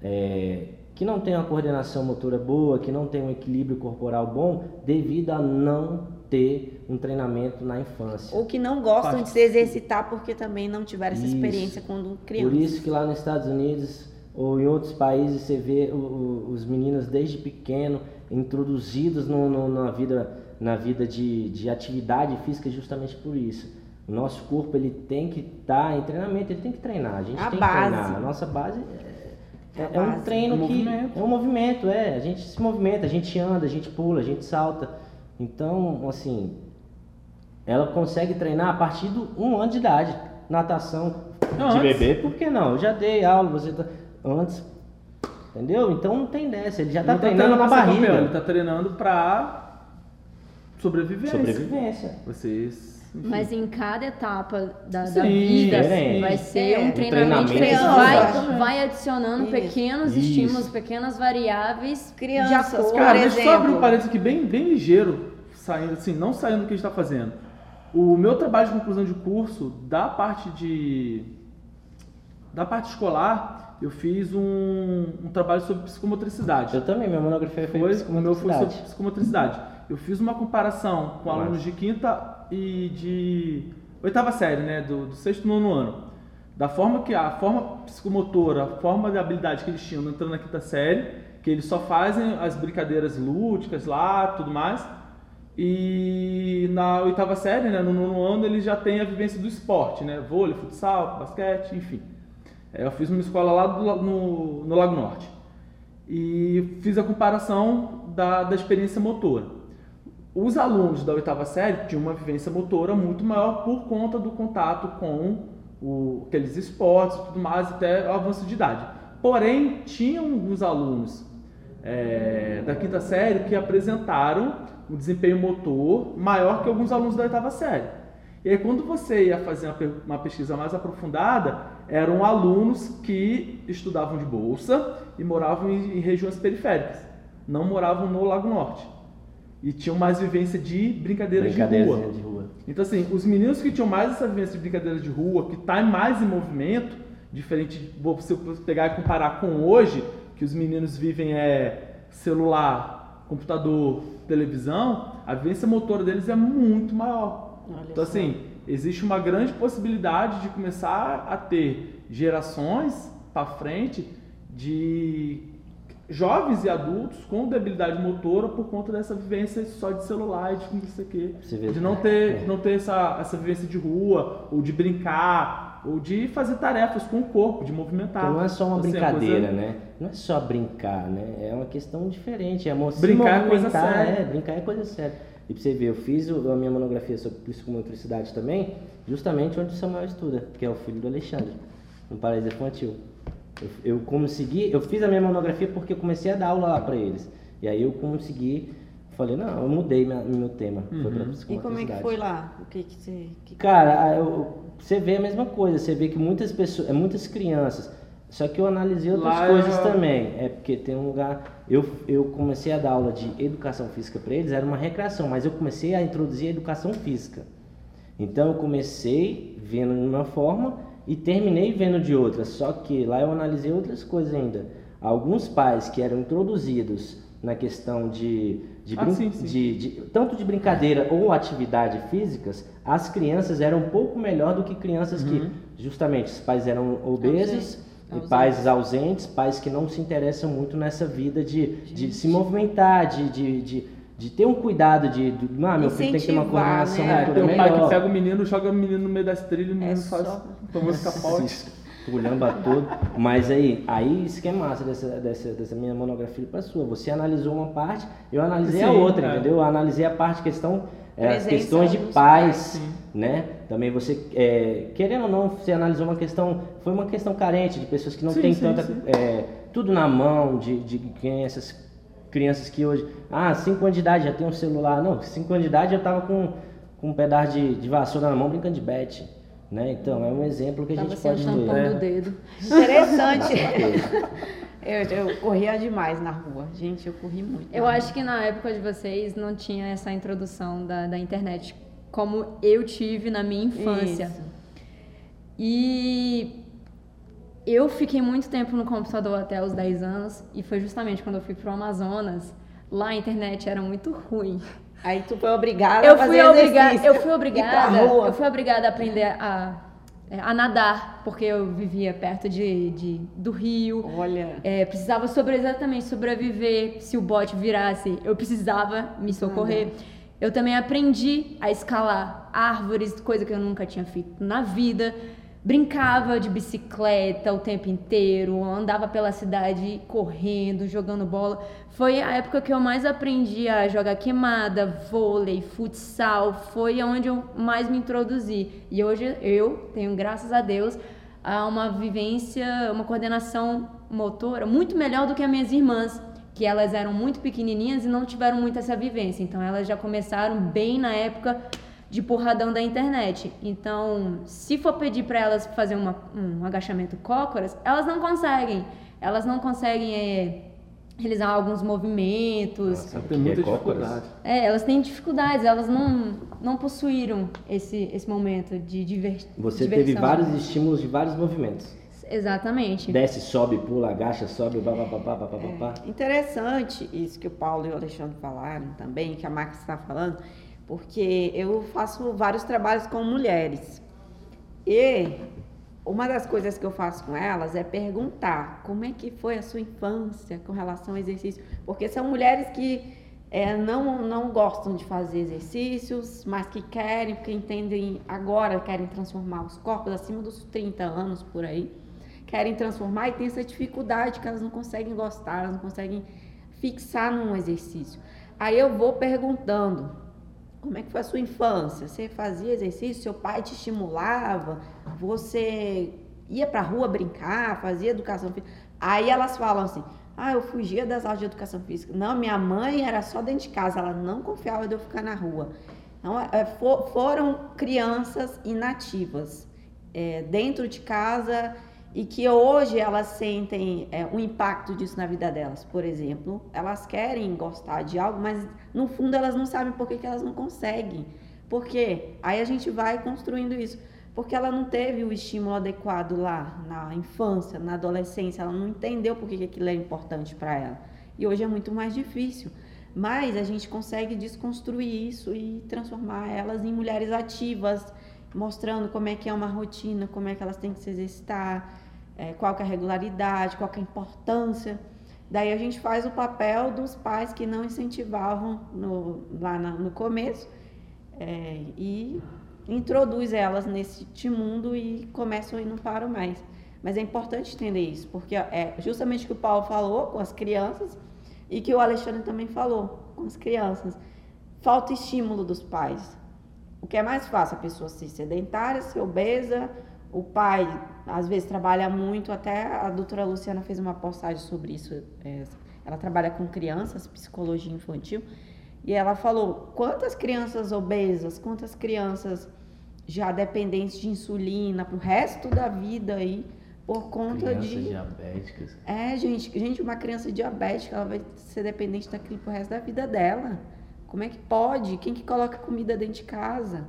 é, que não têm uma coordenação motora boa, que não têm um equilíbrio corporal bom, devido a não ter um treinamento na infância. Ou que não gostam de se exercitar porque também não tiveram essa Isso. experiência quando criança. Por isso que lá nos Estados Unidos ou em outros países você vê o- o- os meninos desde pequeno introduzidos no- no- na vida, na vida de, de atividade física justamente por isso. O nosso corpo ele tem que estar em treinamento, ele tem que treinar. A gente A tem base. que treinar. A nossa base é, A é um base. treino É um que movimento. é um movimento, é. A gente se movimenta, a gente anda, a gente pula, a gente salta. Então, assim, ela consegue treinar a partir do um ano de idade. Natação Não, de antes. bebê, por que não? Eu já dei aula, você tá antes. Entendeu? Então não tem dessa, ele já tá Não treinando na pra ser campeão, barriga. Ele tá treinando pra sobrevivência. Sobrevivência. Vocês. enfim. Mas em cada etapa da, da Sim, vida diferente. vai ser É, um treinamento que treinamento vai, vai adicionando Isso. pequenos Isso. estímulos, pequenas variáveis Crianças, de acordo. Por Cara, deixa eu só abrir um parênteses aqui bem, bem ligeiro, saindo assim, não saindo do que a gente está fazendo. O meu trabalho de conclusão de curso, da parte de. da parte escolar, eu fiz um, um trabalho sobre psicomotricidade. Eu também, minha monografia foi, Foi, foi o meu foi sobre psicomotricidade. Eu fiz uma comparação com alunos de quinta e de oitava série, né, do, do sexto e nono ano. Da forma que a forma psicomotora, a forma de habilidade que eles tinham entrando na quinta série que eles só fazem as brincadeiras lúdicas lá, tudo mais. E na oitava série, né, no nono ano, ele já tem a vivência do esporte, né? Vôlei, futsal, basquete, enfim. É, eu fiz uma escola lá do, no, no Lago Norte. E fiz a comparação da, da experiência motora. Os alunos da oitava série tinham uma vivência motora muito maior por conta do contato com o, aqueles esportes e tudo mais, até o avanço de idade. Porém, tinham alguns alunos é, da quinta série que apresentaram um desempenho motor maior que alguns alunos da oitava série. E aí, quando você ia fazer uma pesquisa mais aprofundada, eram alunos que estudavam de bolsa e moravam em regiões periféricas, não moravam no Lago Norte. E tinham mais vivência de brincadeiras, brincadeiras de, rua. de rua. Então, assim, os meninos que tinham mais essa vivência de brincadeiras de rua, que está mais em movimento, diferente de você pegar e comparar com hoje, que os meninos vivem é, celular, computador, televisão, a vivência motora deles é muito maior. Olha então, só. assim, existe uma grande possibilidade de começar a ter gerações para frente de jovens e adultos com debilidade motora por conta dessa vivência só de celular e de. De não ter, não ter essa, essa vivência de rua, ou de brincar, ou de fazer tarefas com o corpo, de movimentar. Então não é só uma assim, brincadeira, coisa... né? Não é só brincar, né? É uma questão diferente. É brincar é coisa séria. É, brincar é coisa séria. E pra você ver, eu fiz a minha monografia sobre psicomotricidade também, justamente onde o Samuel estuda, que é o filho do Alexandre, no Paraíso Infantil. Eu, eu consegui, eu fiz a minha monografia porque eu comecei a dar aula lá para eles. E aí eu consegui Falei, não, eu mudei minha, meu tema. Uhum. Foi pra e como é que foi lá? O que, que você. Que... Cara, eu, você vê a mesma coisa, você vê que muitas pessoas, é muitas crianças. Só que eu analisei outras lá coisas eu... também. É porque tem um lugar. Eu, eu comecei a dar aula de educação física para eles, era uma recreação, mas eu comecei a introduzir a educação física. Então eu comecei vendo de uma forma e terminei vendo de outra. Só que lá eu analisei outras coisas ainda. Alguns pais que eram introduzidos na questão de, de, ah, sim, sim. de, de tanto de brincadeira ou atividade físicas, as crianças eram um pouco melhor do que crianças uhum. que justamente os pais eram obesos e pais ausentes, pais que não se interessam muito nessa vida de, de se movimentar, de, de, de, de ter um cuidado de, de ah, meu filho tem que ter uma coordenação né? é, tem um pai que pega o menino, joga o menino no meio das trilhas, o menino é faz só... famoso capote culhamba todo. Mas aí, aí isso que é massa dessa, dessa, dessa minha monografia para sua. Você analisou uma parte, eu analisei Sim, a outra, é. entendeu? Eu analisei a parte questão, é, as questões de pais, né? Também você, é, querendo ou não, você analisou uma questão, foi uma questão carente de pessoas que não sim, têm sim, tanta, sim. É, tudo na mão, de, de quem essas crianças que hoje, ah, 5 anos de idade já tem um celular. Não, 5 anos de idade eu tava com, com um pedaço de, de vassoura na mão brincando de bet. Né? Então, é um exemplo que a gente pode ter. É. dedo. Interessante. eu, eu corria demais na rua. Gente, eu corri muito. Eu acho que na época de vocês não tinha essa introdução da, da internet como eu tive na minha infância. Isso. E eu fiquei muito tempo no computador até os 10 anos e foi justamente quando eu fui para o Amazonas. Lá a internet era muito ruim. Aí tu foi obrigada eu a fazer fui obrigada, Eu fui obrigada, eu fui obrigada a aprender a, a nadar, porque eu vivia perto de, de do rio. Olha. É, precisava sobre, exatamente sobreviver. Se o bote virasse, eu precisava me socorrer. Uhum. Eu também aprendi a escalar árvores, coisa que eu nunca tinha feito na vida brincava de bicicleta o tempo inteiro, andava pela cidade correndo, jogando bola. Foi a época que eu mais aprendi a jogar queimada, vôlei, futsal, foi onde eu mais me introduzi. E hoje eu tenho, graças a Deus, uma vivência, uma coordenação motora muito melhor do que as minhas irmãs, que elas eram muito pequenininhas e não tiveram muito essa vivência. Então elas já começaram bem na época de porradão da internet. Então, se for pedir para elas fazer uma, um agachamento cócoras, elas não conseguem. Elas não conseguem é, realizar alguns movimentos. Nossa, tem muita dificuldade. É, elas têm dificuldades, elas não, não possuíram esse, esse momento de diver, Você diversão. teve vários estímulos de vários movimentos. Exatamente. Desce, sobe, pula, agacha, sobe, babá, babá, é, Interessante isso que o Paulo e o Alexandre falaram também, que a Max está falando porque eu faço vários trabalhos com mulheres. E uma das coisas que eu faço com elas é perguntar como é que foi a sua infância com relação ao exercício. Porque são mulheres que é, não, não gostam de fazer exercícios, mas que querem, porque entendem agora, querem transformar os corpos acima dos 30 anos por aí, querem transformar e tem essa dificuldade que elas não conseguem gostar, elas não conseguem fixar num exercício. Aí eu vou perguntando, como é que foi a sua infância? Você fazia exercício? Seu pai te estimulava? Você ia pra rua brincar? Fazia educação física? Aí elas falam assim: ah, eu fugia das aulas de educação física. Não, minha mãe era só dentro de casa, ela não confiava de eu ficar na rua. Então, é, for, foram crianças inativas é, dentro de casa e que hoje elas sentem é, um impacto disso na vida delas. Por exemplo, elas querem gostar de algo, mas no fundo elas não sabem por que, que elas não conseguem. Por quê? Aí a gente vai construindo isso porque ela não teve o estímulo adequado lá na infância, na adolescência, ela não entendeu por que aquilo é importante para ela. E hoje é muito mais difícil. Mas a gente consegue desconstruir isso e transformar elas em mulheres ativas, mostrando como é que é uma rotina, como é que elas têm que se exercitar, é, qual é a regularidade, qual é a importância. Daí a gente faz o papel dos pais que não incentivavam no, lá na, no começo é, e introduz elas nesse mundo e começam e não param mais. Mas é importante entender isso, porque é justamente o que o Paulo falou com as crianças e que o Alexandre também falou com as crianças. Falta estímulo dos pais. O que é mais fácil? A pessoa ser sedentária, ser obesa, o pai às vezes trabalha muito, até a doutora Luciana fez uma postagem sobre isso. É, ela trabalha com crianças, psicologia infantil, e ela falou quantas crianças obesas, quantas crianças já dependentes de insulina para o resto da vida aí por conta Crianças de diabéticas. é gente gente uma criança diabética ela vai ser dependente daquilo pro resto da vida dela como é que pode? Quem que coloca comida dentro de casa?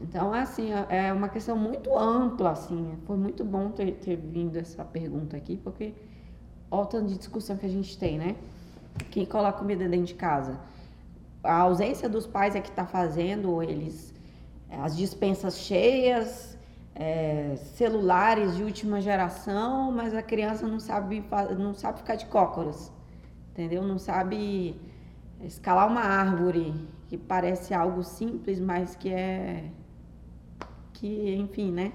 Então assim é, uma questão muito ampla assim. Foi muito bom ter, ter vindo essa pergunta aqui porque olha o tanto de discussão que a gente tem né? Quem coloca comida dentro de casa? A ausência dos pais é que está fazendo eles as dispensas cheias, é, celulares de última geração, mas a criança não sabe, não sabe ficar de cócoras, entendeu? Não sabe escalar uma árvore, que parece algo simples, mas que é. que, enfim, né?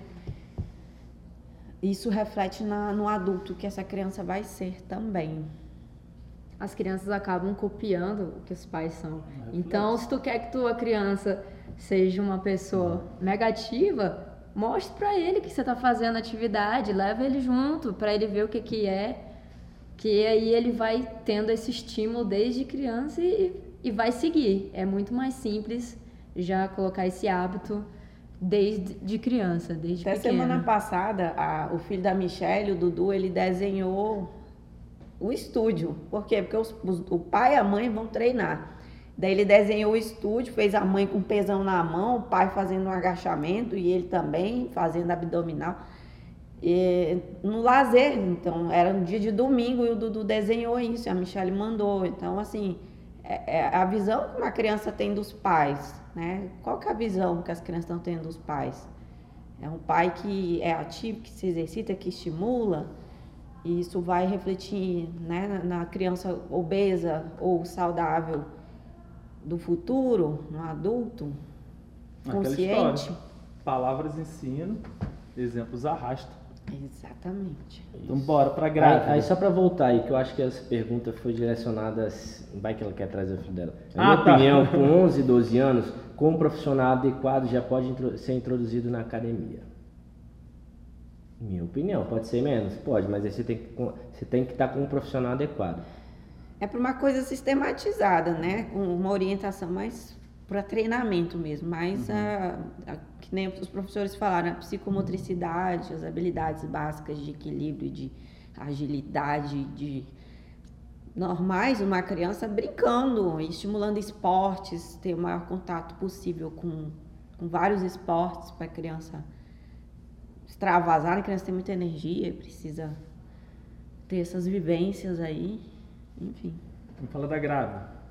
Isso reflete na, no adulto que essa criança vai ser também. As crianças acabam copiando o que os pais são. Então, se tu quer que tua criança seja uma pessoa negativa, mostre para ele que você está fazendo atividade, leva ele junto para ele ver o que, que é, que aí ele vai tendo esse estímulo desde criança e, e vai seguir. É muito mais simples já colocar esse hábito desde de criança, desde Até semana passada, a, o filho da Michelle, o Dudu, ele desenhou o estúdio. Por quê? Porque os, os, o pai e a mãe vão treinar. Daí ele desenhou o estúdio, fez a mãe com pesão na mão, o pai fazendo um agachamento e ele também fazendo abdominal. E, no lazer, então, era um dia de domingo e o Dudu desenhou isso, a Michelle mandou. Então, assim, é, é a visão que uma criança tem dos pais, né? Qual que é a visão que as crianças estão tendo dos pais? É um pai que é ativo, que se exercita, que estimula, e isso vai refletir né, na criança obesa ou saudável do futuro, no adulto, Aquela consciente. história. Palavras ensinam, exemplos arrastam. Exatamente. Então bora pra Aí, grávida. aí só pra voltar aí, que eu acho que essa pergunta foi direcionada, vai que ela quer trazer o filho dela. Na Ah, minha tá. opinião, com 11, 12 anos, como um profissional adequado já pode ser introduzido na academia. Minha opinião, pode ser menos? Pode, mas aí você tem que, com- você tem que estar com um profissional adequado. É para uma coisa sistematizada, né? Com uma orientação mais para treinamento mesmo, mais a, a- que nem os professores falaram, a psicomotricidade, as habilidades básicas de equilíbrio, de agilidade, de normais, uma criança brincando, estimulando esportes, ter o maior contato possível com, com vários esportes para a criança extravasar, a criança tem muita energia, precisa ter essas vivências aí, enfim. Vamos falar da grávida.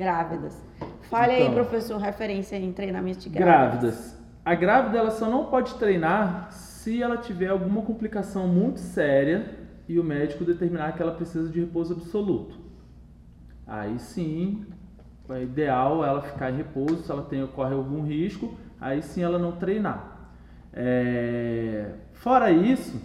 Grávidas. Fale aí, Então. professor, referência em treinamento de grávidas. Grávidas. A grávida ela só não pode treinar se ela tiver alguma complicação muito séria e o médico determinar que ela precisa de repouso absoluto. Aí sim, é ideal ela ficar em repouso, se ela tem, corre algum risco, aí sim ela não treinar. É, fora isso,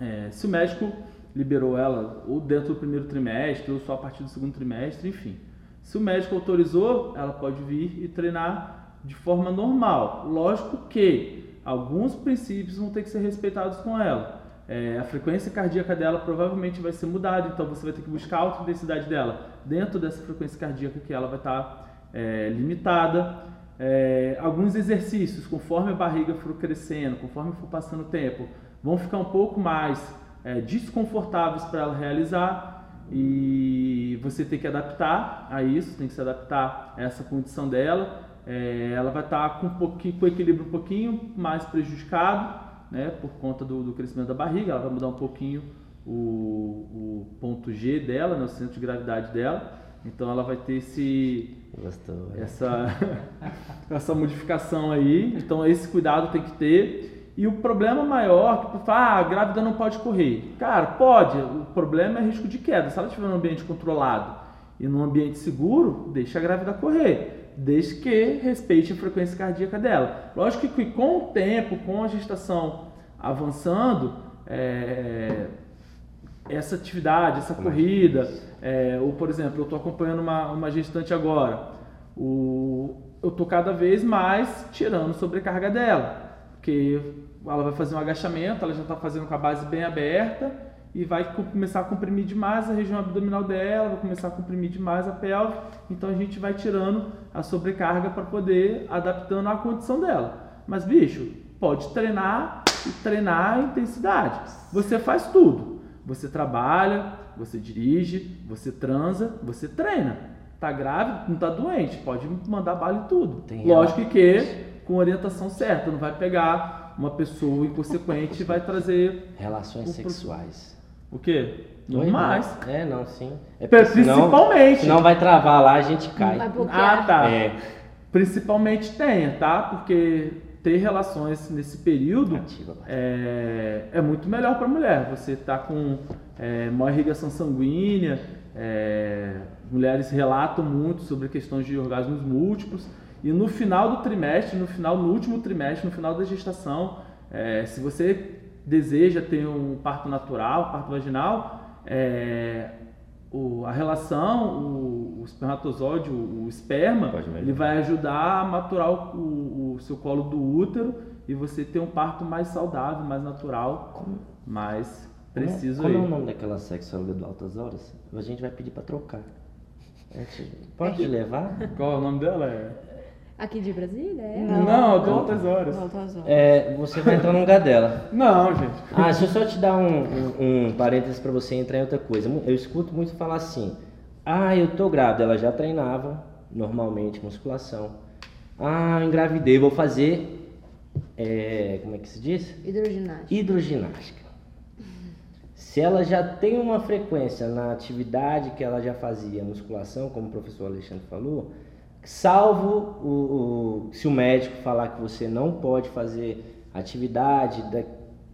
é, se o médico liberou ela ou dentro do primeiro trimestre ou só a partir do segundo trimestre, enfim. Se o médico autorizou, ela pode vir e treinar de forma normal. Lógico que alguns princípios vão ter que ser respeitados com ela. É, a frequência cardíaca dela provavelmente vai ser mudada, então você vai ter que buscar a alta intensidade dela dentro dessa frequência cardíaca que ela vai estar é, limitada. É, alguns exercícios, conforme a barriga for crescendo, conforme for passando o tempo, vão ficar um pouco mais é, desconfortáveis para ela realizar e você tem que adaptar a isso, tem que se adaptar a essa condição dela. É, ela vai estar com um pouquinho, com o equilíbrio um pouquinho mais prejudicado, né, por conta do, do crescimento da barriga. Ela vai mudar um pouquinho o, o ponto G dela, né, o centro de gravidade dela. Então ela vai ter esse Gostou. né? essa essa modificação aí. Então esse cuidado tem que ter. E o problema maior, que ah, a grávida não pode correr. Cara, pode. O problema é risco de queda. Se ela estiver num ambiente controlado e num ambiente seguro, deixa a grávida correr. Desde que respeite a frequência cardíaca dela. Lógico que com o tempo, com a gestação avançando, é, essa atividade, essa corrida, é, ou por exemplo, eu estou acompanhando uma, uma gestante agora, o, eu estou cada vez mais tirando sobrecarga dela, porque ela vai fazer um agachamento, ela já está fazendo com a base bem aberta e vai co- começar a comprimir demais a região abdominal dela, vai começar a comprimir demais a pelve, então a gente vai tirando a sobrecarga para poder adaptando à condição dela. Mas bicho, pode treinar e treinar a intensidade. Você faz tudo. Você trabalha, você dirige, você transa, você treina. Tá grávida, não tá doente, pode mandar bala em tudo. Tem Lógico que com orientação certa, não vai pegar uma pessoa inconsequente e vai trazer Relações O sexuais. o quê? Normais. É, não, sim. É senão, Principalmente. senão vai travar lá, a gente cai. Ah, tá. É, Principalmente tenha, tá? Porque ter relações nesse período ativa. é, é muito melhor para a mulher. Você está com é, maior irrigação sanguínea, é, mulheres relatam muito sobre questões de orgasmos múltiplos. E no final do trimestre, no final, no último trimestre, no final da gestação, é, se você deseja ter um parto natural, parto vaginal, é, o- a relação, o, o espermatozoide, o, o esperma, ele vai ajudar a maturar o, o- seu colo do útero e você ter um parto mais saudável, mais natural, mais preciso Como é, como é aí. o nome daquela sexóloga do Altas Horas? A gente vai pedir pra trocar. Gente pode levar? Qual é o nome dela? É... Aqui de Brasília? É? Não, do Altas Horas. Volta às horas. É, você vai entrar no lugar dela. Não, gente. Ah, deixa eu só te dar um, um, um parênteses pra você entrar em outra coisa. Eu escuto muito falar assim: ah, eu tô grávida. Ela já treinava normalmente musculação. Ah, eu engravidei, vou fazer. é, como é que se diz? Hidroginástica. Hidroginástica. Se ela já tem uma frequência na atividade que ela já fazia, musculação, como o professor Alexandre falou, salvo o, o- se o médico falar que você não pode fazer atividade, da-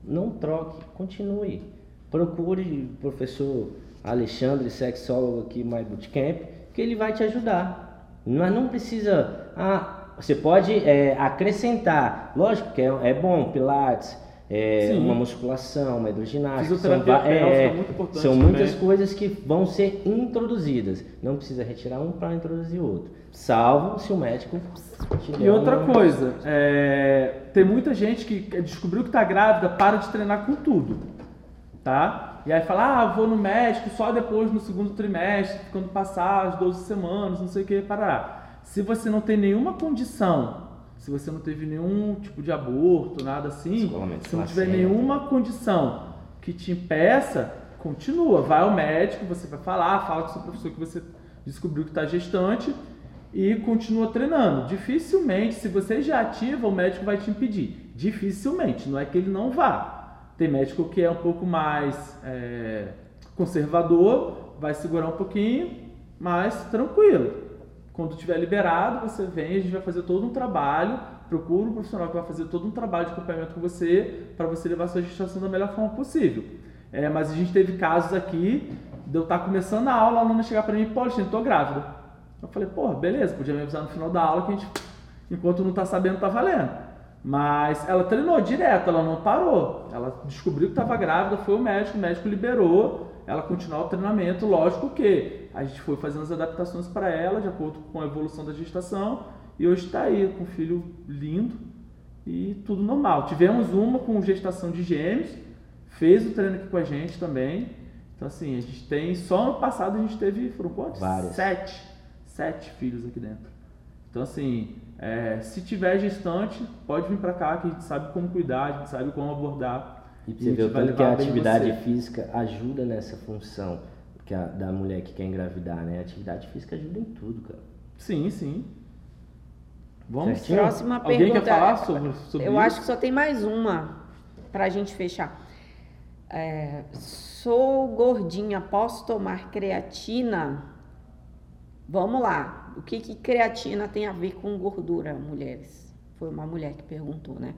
não troque, continue. Procure o professor Alexandre, sexólogo aqui, My Bootcamp, que ele vai te ajudar. Mas não precisa. Ah, você pode é, acrescentar. Lógico que é, é bom, Pilates, é, uma musculação, uma hidroginástica. Pélvica é, muito são muitas coisas que vão ser introduzidas. Não precisa retirar um para introduzir outro. Salvo se o médico E outra coisa, é, tem muita gente que descobriu que tá grávida, para de treinar com tudo, tá? E aí fala, ah, vou no médico só depois no segundo trimestre, quando passar as 12 semanas, não sei o que, parar. Se você não tem nenhuma condição, se você não teve nenhum tipo de aborto, nada assim, se não tiver nenhuma condição que te impeça, continua, vai ao médico, você vai falar, fala com o seu professor que você descobriu que está gestante e continua treinando. Dificilmente, se você já ativa, o médico vai te impedir. Dificilmente, não é que ele não vá. Tem médico que é um pouco mais é, conservador, vai segurar um pouquinho, mas tranquilo. Quando tiver liberado, você vem, a gente vai fazer todo um trabalho procura um profissional que vai fazer todo um trabalho de acompanhamento com você para você levar sua gestação da melhor forma possível. É, mas a gente teve casos aqui de eu estar começando a aula, a aluna chegar para mim, pô, Alexandre, tô grávida. Eu falei, porra, beleza, podia me avisar no final da aula que a gente, enquanto não tá sabendo, tá valendo. Mas ela treinou direto, ela não parou. Ela descobriu que estava grávida, foi o médico, o médico liberou, ela continuou o treinamento. Lógico que a gente foi fazendo as adaptações para ela, de acordo com a evolução da gestação, e hoje está aí com um filho lindo e tudo normal. Tivemos uma com gestação de gêmeos, fez o treino aqui com a gente também. Então, assim, a gente tem. Só no passado a gente teve. Foram quantos? Várias. Sete. Sete filhos aqui dentro. Então, assim, é, se tiver gestante, pode vir para cá que a gente sabe como cuidar, a gente sabe como abordar. E você ver o tanto que a atividade você. física ajuda nessa função que a, da mulher que quer engravidar, né? Atividade física ajuda em tudo, cara. Sim, sim. Vamos. Certinho? Próxima Alguém pergunta. quer falar sobre, sobre Eu isso? acho que só tem mais uma pra gente fechar. É, sou gordinha, posso tomar creatina? Vamos lá. O que, que creatina tem a ver com gordura, mulheres? Foi uma mulher que perguntou, né?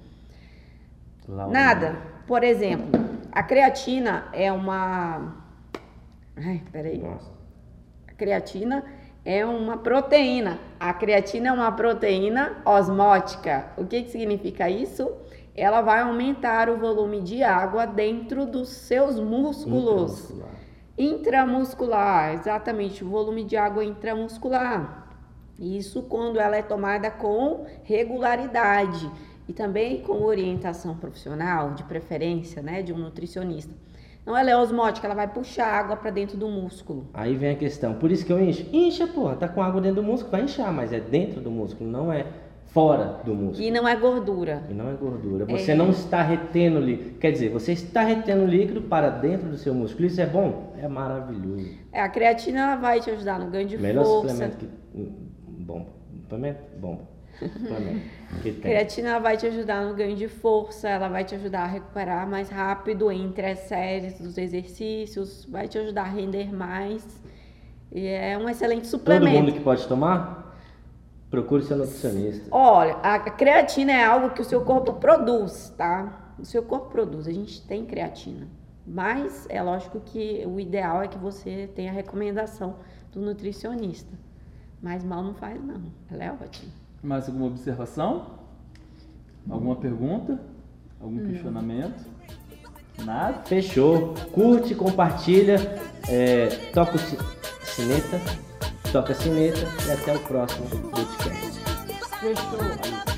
Laura. Nada. Por exemplo, a creatina é uma. Ai, peraí. Nossa. A creatina é uma proteína. A creatina é uma proteína osmótica. O que, que significa isso? Ela vai aumentar o volume de água dentro dos seus músculos. Intramuscular. Intramuscular, exatamente, o volume de água intramuscular. Isso quando ela é tomada com regularidade e também com orientação profissional, de preferência, né, de um nutricionista. Então ela é osmótica, ela vai puxar água para dentro do músculo. Aí vem a questão. Por isso que eu encho. Incha, porra. Tá com água dentro do músculo, vai inchar, mas é dentro do músculo, não é fora do músculo. E não é gordura. E não é gordura. Você É. não está retendo líquido. Quer dizer, você está retendo líquido para dentro do seu músculo. Isso é bom? É maravilhoso. É, a creatina ela vai te ajudar no ganho de Melhor força. suplemento que. hum, Bom. Suplemento? Bom. Que tem. Creatina vai te ajudar no ganho de força, ela vai te ajudar a recuperar mais rápido entre as séries dos exercícios, vai te ajudar a render mais. E é um excelente Todo suplemento. mundo que pode tomar? Procure seu nutricionista. Olha, a creatina é algo que o seu corpo produz, tá? O seu corpo produz, a gente tem creatina. Mas é lógico que o ideal é que você tenha a recomendação do nutricionista. Mas mal não faz, não. Ela é ótima. Mais alguma observação? Alguma pergunta? Algum questionamento? Nada? Fechou. Curte, compartilha, é, toca o sineta, toca a sineta e até o próximo podcast. Fechou.